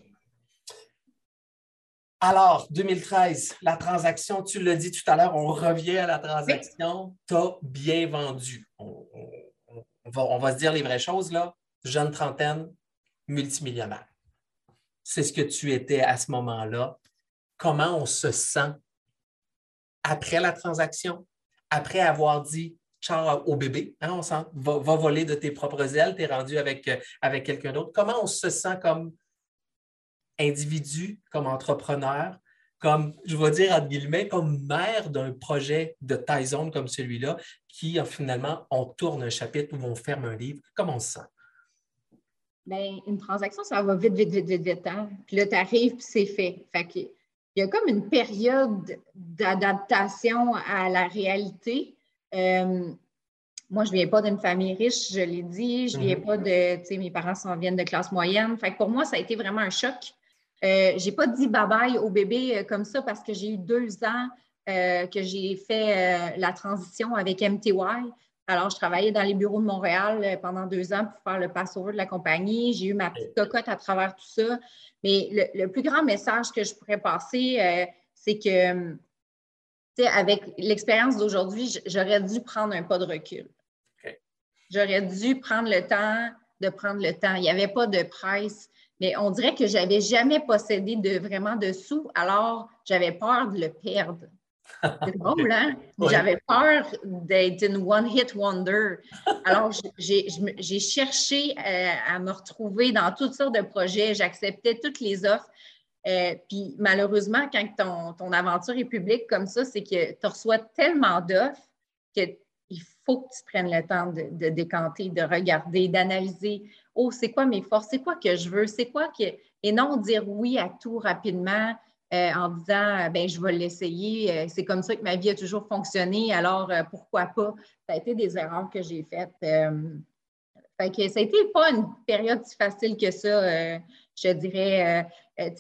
Alors, 2013, la transaction, tu l'as dit tout à l'heure, on revient à la transaction. Tu as bien vendu. On, va, on, va, se dire les vraies choses, là. Jeune trentaine, multimillionnaire. C'est ce que tu étais à ce moment-là. Comment on se sent après la transaction, après avoir dit ciao au bébé, hein, on sent, va, voler de tes propres ailes, tu es rendu avec, euh, avec quelqu'un d'autre. Comment on se sent comme individu, comme entrepreneur, comme, je vais dire entre guillemets, comme mère d'un projet de taille zone comme celui-là, qui finalement, on tourne un chapitre ou on ferme un livre. Comment on se sent? Bien, une transaction, ça va vite, vite, vite, vite, vite. Hein? Puis là, tu arrives, puis c'est fait. Fait que il y a comme une période d'adaptation à la réalité. Euh, moi, je ne viens pas d'une famille riche, je l'ai dit. Je ne viens mhm. pas de, tu sais, mes parents sont, viennent de classe moyenne. Fait pour moi, ça a été vraiment un choc. Euh, je n'ai pas dit bye-bye au bébé euh, comme ça parce que j'ai eu deux ans que j'ai fait la transition avec MTY. Alors, je travaillais dans les bureaux de Montréal pendant deux ans pour faire le pass-over de la compagnie. J'ai eu ma petite cocotte à travers tout ça. Mais le, plus grand message que je pourrais passer, euh, c'est que, avec l'expérience d'aujourd'hui, j'aurais dû prendre un pas de recul. J'aurais dû prendre le temps de prendre le temps. Il n'y avait pas de presse, mais on dirait que je n'avais jamais possédé de, vraiment de sous, alors j'avais peur de le perdre. [LAUGHS] C'est drôle, hein? J'avais peur d'être une one-hit wonder. Alors, j'ai cherché euh, à, me retrouver dans toutes sortes de projets. J'acceptais toutes les offres. Euh, puis malheureusement, quand ton, ton, aventure est publique comme ça, c'est que tu reçois tellement d'offres qu'il faut que tu prennes le temps de, de décanter, de regarder, d'analyser. Oh, c'est quoi mes forces? C'est quoi que je veux? C'est quoi que. Et non dire oui à tout rapidement. Euh, en disant ben je vais l'essayer, euh, c'est comme ça que ma vie a toujours fonctionné, alors euh, pourquoi pas? Ça a été des erreurs que j'ai faites. fait que ça a été pas une période si facile que ça, je dirais.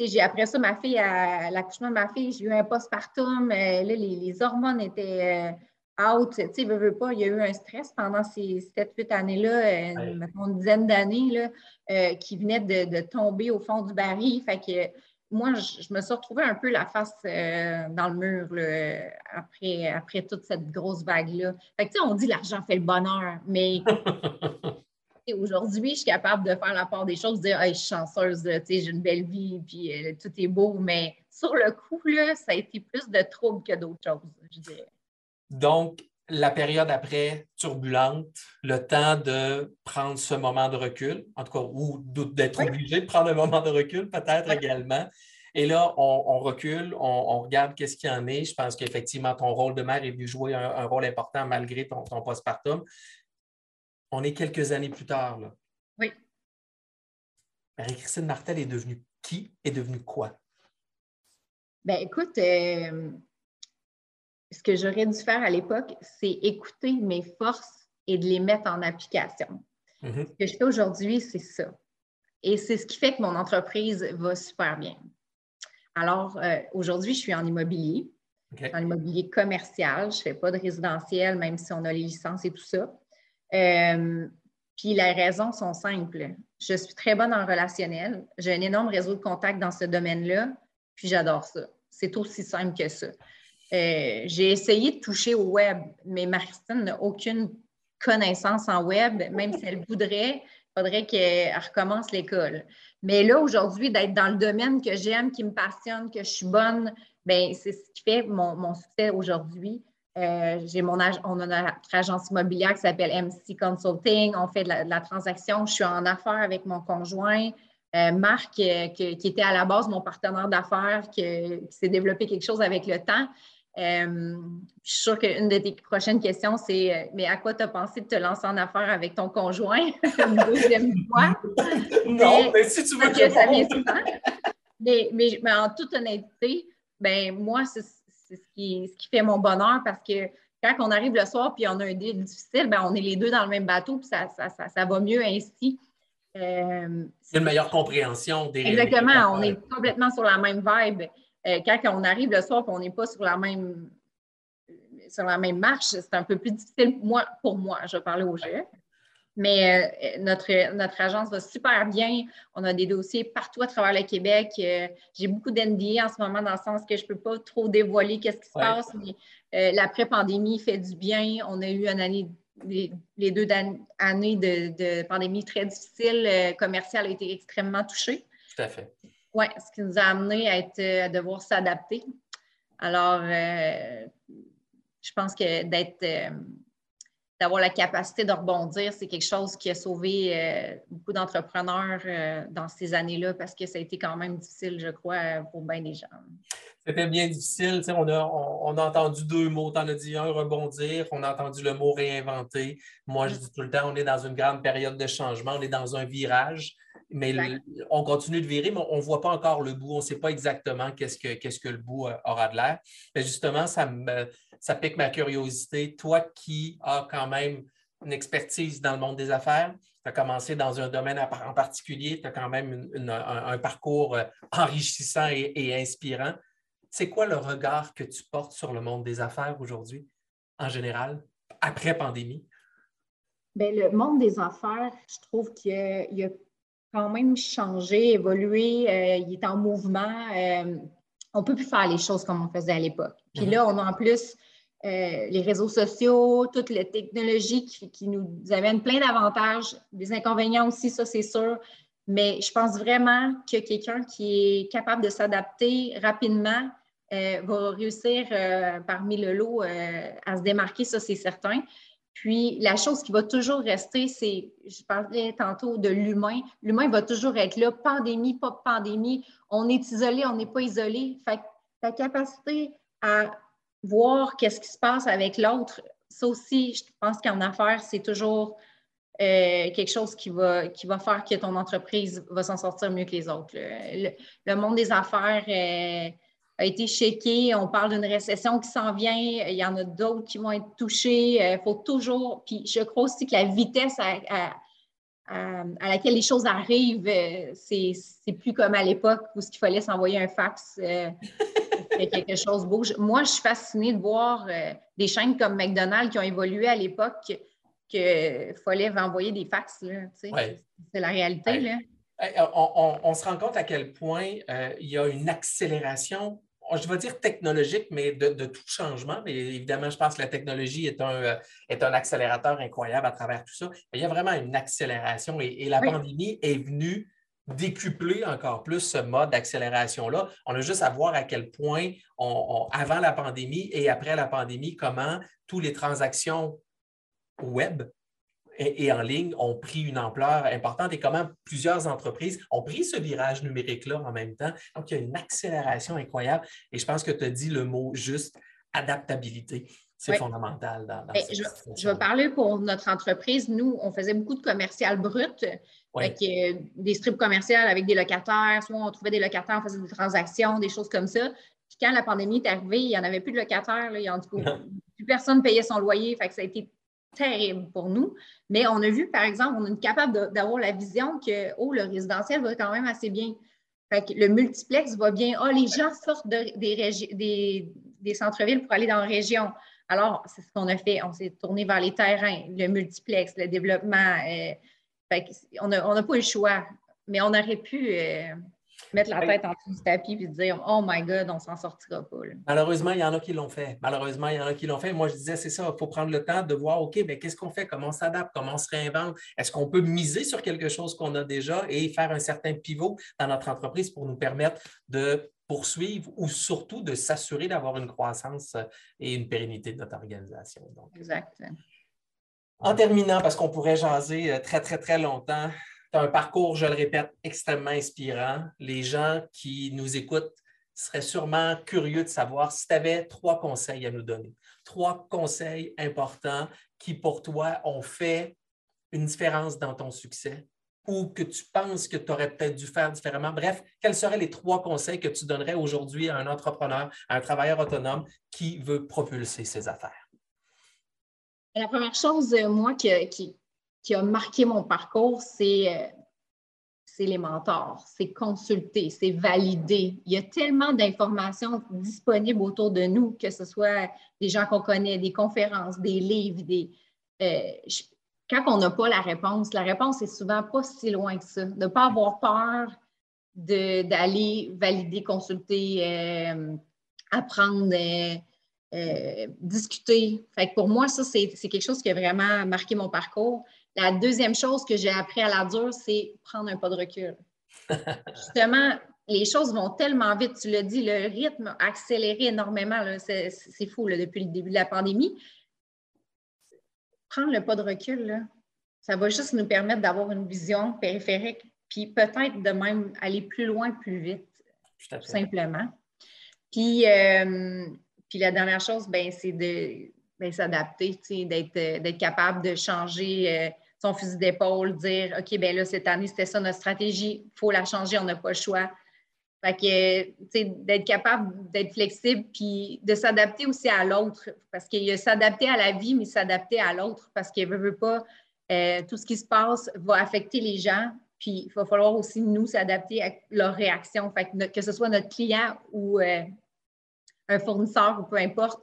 j'ai après ça, ma fille, à, l'accouchement de ma fille, j'ai eu un postpartum. là, les, hormones étaient out. Tu sais, veux, pas, il y a eu un stress pendant ces 7-8 années-là, une dizaine d'années, qui venait de, de, tomber au fond du baril. Fait que moi, je, me suis retrouvée un peu la face euh, dans le mur après, après toute cette grosse vague-là. Fait que, tu sais, on dit l'argent fait le bonheur, mais [LAUGHS] aujourd'hui, je suis capable de faire la part des choses, de dire, hey, je suis chanceuse, j'ai une belle vie, puis euh, tout est beau, mais sur le coup, là, ça a été plus de troubles que d'autres choses, je dirais. Donc, la période après turbulente, le temps de prendre ce moment de recul, en tout cas, ou d'être obligé de prendre un moment de recul peut-être également. Et là, on, recule, on, regarde qu'est-ce qu'il y en est. Je pense qu'effectivement, ton rôle de mère est venu jouer un, rôle important malgré ton, ton, postpartum. On est quelques années plus tard. Là. Oui. Marie-Christine Martel est devenue qui? Est devenue quoi? Ben écoute, euh, ce que j'aurais dû faire à l'époque, c'est écouter mes forces et de les mettre en application. Mm-hmm. Ce que je fais aujourd'hui, c'est ça. Et c'est ce qui fait que mon entreprise va super bien. Alors, euh, aujourd'hui, je suis en immobilier, en immobilier commercial. Je ne fais pas de résidentiel, même si on a les licences et tout ça. Euh, puis les raisons sont simples. Je suis très bonne en relationnel. J'ai un énorme réseau de contacts dans ce domaine-là, puis j'adore ça. C'est aussi simple que ça. Euh, j'ai essayé de toucher au web, mais Maristine n'a aucune connaissance en web, même si elle voudrait, il faudrait qu'elle recommence l'école. Mais là, aujourd'hui, d'être dans le domaine que j'aime, qui me passionne, que je suis bonne, ben c'est ce qui fait mon, succès aujourd'hui. Euh, j'ai mon on a notre agence immobilière qui s'appelle MC Consulting. On fait de la, transaction. Je suis en affaires avec mon conjoint. Euh, Marc, qui, était à la base mon partenaire d'affaires, qui s'est développé quelque chose avec le temps. Euh, je suis sûre qu'une de tes prochaines questions, c'est euh, Mais à quoi tu as pensé de te lancer en affaires avec ton conjoint [LAUGHS] une deuxième fois? [LAUGHS] Non, mais, si tu veux que ça vient souvent. Mais, mais, en toute honnêteté, ben moi, c'est ce qui, ce qui fait mon bonheur parce que quand on arrive le soir puis on a un deal difficile, ben on est les deux dans le même bateau puis ça, ça, ça, va mieux ainsi. Euh, c'est une meilleure compréhension des Exactement, on est complètement sur la même vibe. Euh, quand on arrive le soir et on n'est pas sur la même sur la même marche, c'est un peu plus difficile moi, pour moi. Je vais parler au jeu. Mais euh, notre, notre agence va super bien. On a des dossiers partout à travers le Québec. Euh, j'ai beaucoup d'NDA en ce moment dans le sens que je ne peux pas trop dévoiler qu'est-ce qui se passe. Mais l'après-pandémie fait du bien. On a eu une année, les, deux années de, de, pandémie très difficiles. Le commercial a été extrêmement touché. Tout à fait. Oui, ce qui nous a amené à, être, à devoir s'adapter. Alors, euh, je pense que d'être, euh, d'avoir la capacité de rebondir, c'est quelque chose qui a sauvé euh, beaucoup d'entrepreneurs dans ces années-là parce que ça a été quand même difficile, je crois, pour bien des gens. C'était bien difficile. On a, on, a entendu deux mots. Tu en as dit un, rebondir. On a entendu le mot réinventer. Moi, je dis tout le temps, on est dans une grande période de changement. On est dans un virage mais on continue de virer, mais on ne voit pas encore le bout. On ne sait pas exactement qu'est-ce que, qu'est-ce que le bout euh, aura de l'air. Mais justement, ça, me, ça pique ma curiosité. Toi qui as quand même une expertise dans le monde des affaires, tu as commencé dans un domaine en particulier, tu as quand même un, parcours euh, enrichissant et, inspirant. C'est quoi le regard que tu portes sur le monde des affaires aujourd'hui, en général, après pandémie? Bien, le monde des affaires, je trouve qu'il y a quand même changé, évolué, euh, il est en mouvement. Euh, on ne peut plus faire les choses comme on faisait à l'époque. Puis mhm. là, on a en plus euh, les réseaux sociaux, toutes les technologies qui, nous amènent plein d'avantages, des inconvénients aussi, ça c'est sûr. Mais je pense vraiment que quelqu'un qui est capable de s'adapter rapidement va réussir parmi le lot à se démarquer, ça c'est certain. Puis la chose qui va toujours rester, c'est, je parlais tantôt de l'humain. L'humain va toujours être là, pandémie, pas pandémie. On est isolé, on n'est pas isolé. Fait que ta capacité à voir qu'est-ce qui se passe avec l'autre, ça aussi, je pense qu'en affaires, c'est toujours euh, quelque chose qui va, qui va faire que ton entreprise va s'en sortir mieux que les autres. Le, monde des affaires euh, a été shaké. On parle d'une récession qui s'en vient. Il y en a d'autres qui vont être touchés. Il euh, faut toujours. Puis je crois aussi que la vitesse à, laquelle les choses arrivent, c'est plus comme à l'époque où il fallait s'envoyer un fax [LAUGHS] quelque chose bouge. Moi, je suis fascinée de voir euh, des chaînes comme McDonald's qui ont évolué à l'époque qu'il fallait envoyer des fax. C'est la réalité. On, se rend compte à quel point euh, il y a une accélération, je vais dire technologique, mais de, tout changement. Mais évidemment, je pense que la technologie est un, euh, est un accélérateur incroyable à travers tout ça. il y a vraiment une accélération et, la pandémie est venue décupler encore plus ce mode d'accélération-là. On a juste à voir à quel point, avant la pandémie et après la pandémie, comment toutes les transactions web et, en ligne ont pris une ampleur importante et comment plusieurs entreprises ont pris ce virage numérique-là en même temps. Donc, il y a une accélération incroyable et je pense que tu as dit le mot juste adaptabilité. C'est fondamental dans, ben, cette je, je, vais parler pour notre entreprise. Nous, on faisait beaucoup de commercial brut. Euh, des strips commerciales avec des locataires, soit on trouvait des locataires, on faisait des transactions, des choses comme ça. Puis quand la pandémie est arrivée, il n'y en avait plus de locataires. Là, il y en, [LAUGHS] plus personne payait son loyer. Fait que ça a été terrible pour nous. Mais on a vu, par exemple, on est capable d'avoir la vision que oh, le résidentiel va quand même assez bien. Fait que le multiplex va bien. Oh, les gens sortent des, centres-villes pour aller dans la région. Alors, c'est ce qu'on a fait. On s'est tourné vers les terrains, le multiplex, le développement. Euh, on n'a pas eu le choix, mais on aurait pu euh, mettre la tête en dessous du tapis et dire Oh my God, on s'en sortira pas. Malheureusement, il y en a qui l'ont fait. Malheureusement, il y en a qui l'ont fait. Moi, je disais, c'est ça, il faut prendre le temps de voir OK, mais qu'est-ce qu'on fait, comment on s'adapte, comment on se réinvente? Est-ce qu'on peut miser sur quelque chose qu'on a déjà et faire un certain pivot dans notre entreprise pour nous permettre de poursuivre ou surtout de s'assurer d'avoir une croissance et une pérennité de notre organisation. exact. En terminant, parce qu'on pourrait jaser euh, très, très, très longtemps, tu as un parcours, je le répète, extrêmement inspirant. Les gens qui nous écoutent seraient sûrement curieux de savoir si tu avais trois conseils à nous donner. Trois conseils importants qui, pour toi, ont fait une différence dans ton succès ou que tu penses que tu aurais peut-être dû faire différemment. Bref, quels seraient les trois conseils que tu donnerais aujourd'hui à un entrepreneur, à un travailleur autonome qui veut propulser ses affaires? La première chose, euh, moi, qui, a marqué mon parcours, c'est euh, les mentors, c'est consulter, c'est valider. Il y a tellement d'informations disponibles autour de nous, que ce soit des gens qu'on connaît, des conférences, des livres, des. Euh, quand on n'a pas la réponse, la réponse est souvent pas si loin que ça. Ne pas avoir peur d'aller valider, consulter, apprendre. Euh, discuter. Fait pour moi, ça, c'est quelque chose qui a vraiment marqué mon parcours. La deuxième chose que j'ai appris à la dure, c'est prendre un pas de recul. [LAUGHS] Justement, les choses vont tellement vite. Tu l'as dit, le rythme a accéléré énormément. C'est fou depuis le début de la pandémie. Prendre le pas de recul, ça va juste nous permettre d'avoir une vision périphérique, puis peut-être de même aller plus loin, plus vite, tout, simplement. Puis, euh, puis la dernière chose, ben, c'est de ben, s'adapter, d'être capable de changer euh, son fusil d'épaule, dire OK, ben là, cette année, c'était ça notre stratégie, il faut la changer, on n'a pas le choix. Fait que, d'être capable d'être flexible, puis de s'adapter aussi à l'autre, parce qu'il y a s'adapter à la vie, mais s'adapter à l'autre, parce qu'il ne veut, pas, euh, tout ce qui se passe va affecter les gens, puis il va falloir aussi, nous, s'adapter à leur réaction. Fait que, que ce soit notre client ou un fournisseur ou peu importe,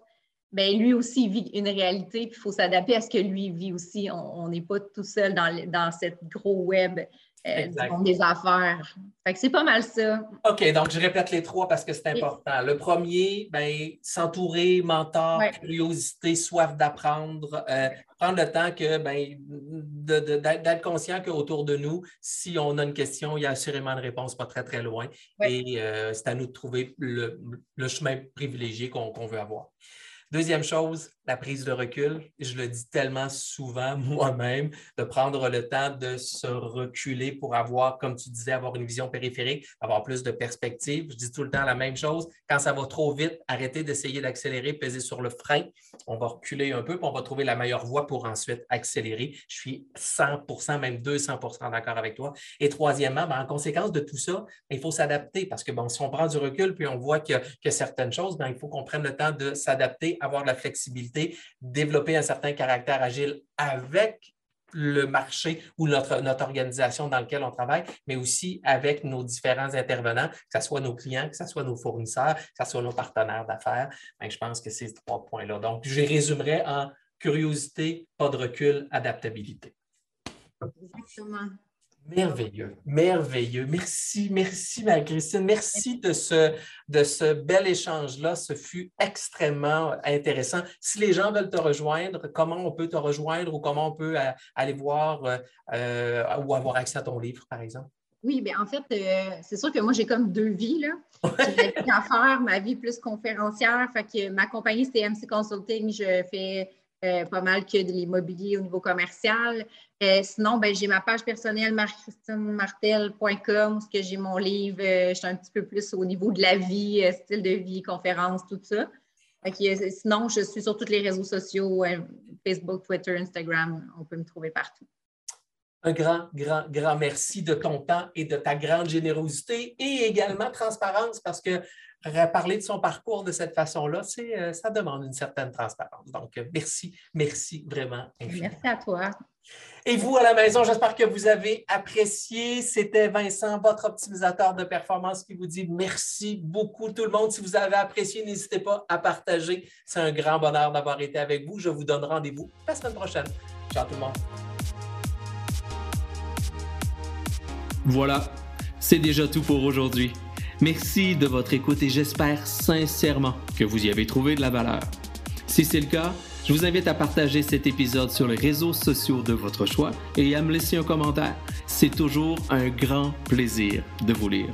bien, lui aussi vit une réalité, puis il faut s'adapter à ce que lui vit aussi. On n'est pas tout seul dans, dans cette gros web euh, du monde des affaires. Fait que c'est pas mal ça. OK, donc je répète les trois parce que c'est important. Le premier, ben, s'entourer, mentor, curiosité, soif d'apprendre, euh, prendre le temps que ben, d'être conscient qu'autour de nous, si on a une question, il y a assurément une réponse pas très, très loin. Et euh, c'est à nous de trouver le, chemin privilégié qu'on veut avoir. Deuxième chose, la prise de recul. Je le dis tellement souvent [LAUGHS] moi-même, de prendre le temps de se reculer pour avoir, comme tu disais, avoir une vision périphérique, avoir plus de perspective. Je dis tout le temps la même chose. Quand ça va trop vite, arrêtez d'essayer d'accélérer, peser sur le frein. On va reculer un peu, puis on va trouver la meilleure voie pour ensuite accélérer. Je suis 100% même 200% d'accord avec toi. Et troisièmement, ben, en conséquence de tout ça, il faut s'adapter parce que si on prend du recul puis on voit y, a certaines choses, ben, il faut qu'on prenne le temps de s'adapter, avoir de la flexibilité développer un certain caractère agile avec le marché ou notre, notre organisation dans laquelle on travaille, mais aussi avec nos différents intervenants, que ce soit nos clients, que ce soit nos fournisseurs, que ce soit nos partenaires d'affaires. Je pense que ces trois points-là. Donc, je résumerai en curiosité, pas de recul, adaptabilité. Exactement. Merveilleux, merveilleux. Merci, merci, Marie-Christine. Merci de ce, bel échange-là. Ce fut extrêmement intéressant. Si les gens veulent te rejoindre, comment on peut te rejoindre ou comment on peut euh, aller voir euh, euh, ou avoir accès à ton livre, par exemple? Oui, bien en fait, c'est sûr que moi, j'ai comme deux vies. Là. J'ai ma vie d'affaires, ma vie plus conférencière. Ma compagnie, c'est MC Consulting. Je fais euh, pas mal que de l'immobilier au niveau commercial. Euh, sinon, ben, j'ai ma page personnelle marchristinemartel.com où j'ai mon livre. Euh, je suis un petit peu plus au niveau de la vie, style de vie, conférence, tout ça. sinon, je suis sur tous les réseaux sociaux, Facebook, Twitter, Instagram. On peut me trouver partout. Un grand, grand, grand merci de ton temps et de ta grande générosité et également transparence parce que parler de son parcours de cette façon-là, euh, ça demande une certaine transparence. Donc, merci, merci vraiment. Merci à toi. Et vous à la maison, j'espère que vous avez apprécié. C'était Vincent, votre optimisateur de performance, qui vous dit merci beaucoup tout le monde. Si vous avez apprécié, n'hésitez pas à partager. C'est un grand bonheur d'avoir été avec vous. Je vous donne rendez-vous la semaine prochaine. Ciao tout le monde. Voilà, c'est déjà tout pour aujourd'hui. Merci de votre écoute et j'espère sincèrement que vous y avez trouvé de la valeur. Si c'est le cas, je vous invite à partager cet épisode sur les réseaux sociaux de votre choix et à me laisser un commentaire. C'est toujours un grand plaisir de vous lire.